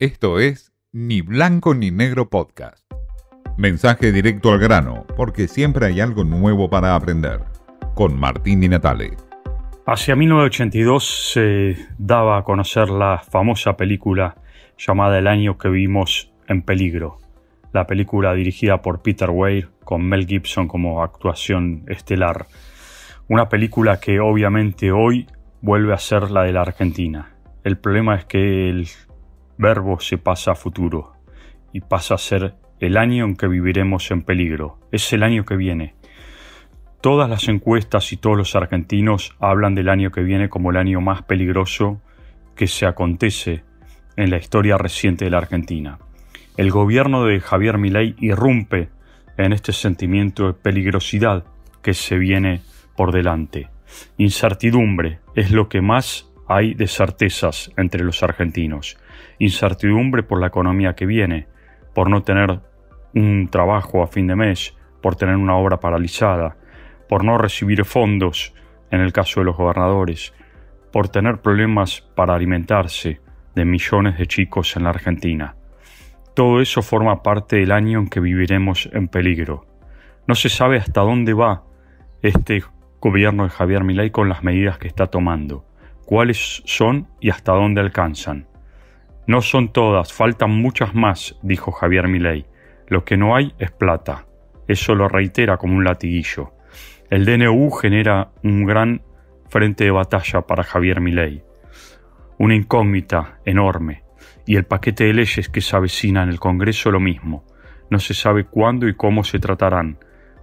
Esto es Ni Blanco ni Negro Podcast. Mensaje directo al grano, porque siempre hay algo nuevo para aprender. Con Martín Di Natale. Hacia 1982 se daba a conocer la famosa película llamada El año que vimos en peligro. La película dirigida por Peter Weir con Mel Gibson como actuación estelar. Una película que obviamente hoy vuelve a ser la de la Argentina. El problema es que el verbo se pasa a futuro y pasa a ser el año en que viviremos en peligro. Es el año que viene. Todas las encuestas y todos los argentinos hablan del año que viene como el año más peligroso que se acontece en la historia reciente de la Argentina. El gobierno de Javier Milei irrumpe en este sentimiento de peligrosidad que se viene por delante. Incertidumbre es lo que más hay de certezas entre los argentinos. Incertidumbre por la economía que viene, por no tener un trabajo a fin de mes, por tener una obra paralizada, por no recibir fondos en el caso de los gobernadores, por tener problemas para alimentarse de millones de chicos en la Argentina. Todo eso forma parte del año en que viviremos en peligro. No se sabe hasta dónde va este gobierno de Javier Milei con las medidas que está tomando, cuáles son y hasta dónde alcanzan. No son todas, faltan muchas más, dijo Javier Milei. Lo que no hay es plata. Eso lo reitera como un latiguillo. El DNU genera un gran frente de batalla para Javier Milei. Una incógnita enorme. Y el paquete de leyes que se avecina en el Congreso lo mismo. No se sabe cuándo y cómo se tratarán.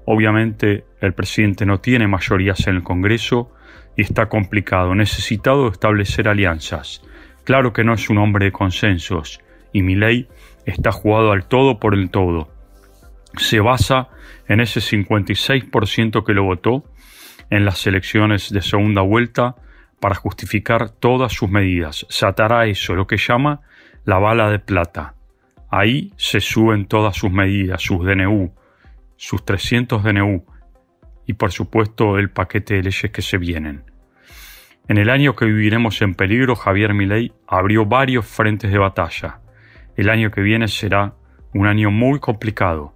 Obviamente el presidente no tiene mayorías en el Congreso y está complicado, necesitado de establecer alianzas. Claro que no es un hombre de consensos y mi ley está jugado al todo por el todo. Se basa en ese 56% que lo votó en las elecciones de segunda vuelta para justificar todas sus medidas. Se eso, lo que llama la bala de plata. Ahí se suben todas sus medidas, sus DNU, sus 300 DNU y por supuesto el paquete de leyes que se vienen. En el año que viviremos en peligro, Javier Milei abrió varios frentes de batalla. El año que viene será un año muy complicado.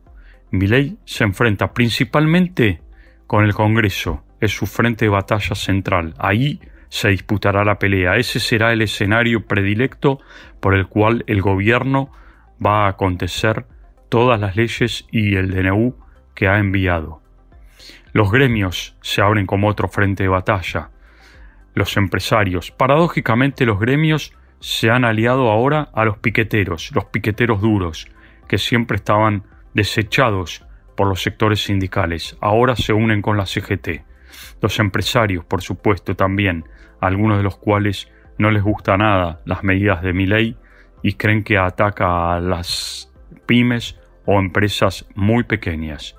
Milei se enfrenta principalmente con el Congreso, es su frente de batalla central. Ahí se disputará la pelea. Ese será el escenario predilecto por el cual el gobierno va a acontecer todas las leyes y el DNU que ha enviado. Los gremios se abren como otro frente de batalla. Los empresarios. Paradójicamente los gremios se han aliado ahora a los piqueteros, los piqueteros duros, que siempre estaban desechados por los sectores sindicales. Ahora se unen con la CGT. Los empresarios, por supuesto, también, algunos de los cuales no les gusta nada las medidas de mi ley y creen que ataca a las pymes o empresas muy pequeñas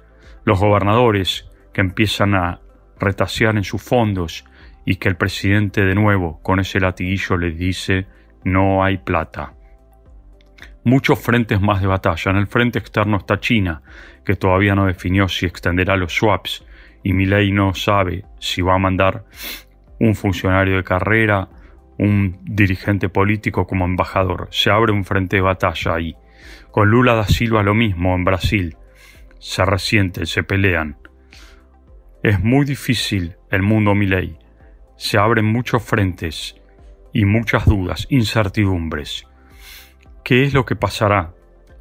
los gobernadores que empiezan a retasear en sus fondos y que el presidente de nuevo con ese latiguillo les dice no hay plata. Muchos frentes más de batalla. En el frente externo está China, que todavía no definió si extenderá los swaps y ley no sabe si va a mandar un funcionario de carrera, un dirigente político como embajador. Se abre un frente de batalla ahí. Con Lula da Silva lo mismo en Brasil se resienten, se pelean. Es muy difícil el mundo Milei. Se abren muchos frentes y muchas dudas, incertidumbres. ¿Qué es lo que pasará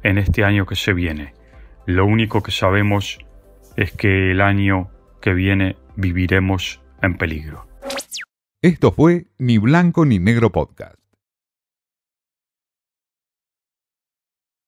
en este año que se viene? Lo único que sabemos es que el año que viene viviremos en peligro. Esto fue Ni Blanco ni Negro Podcast.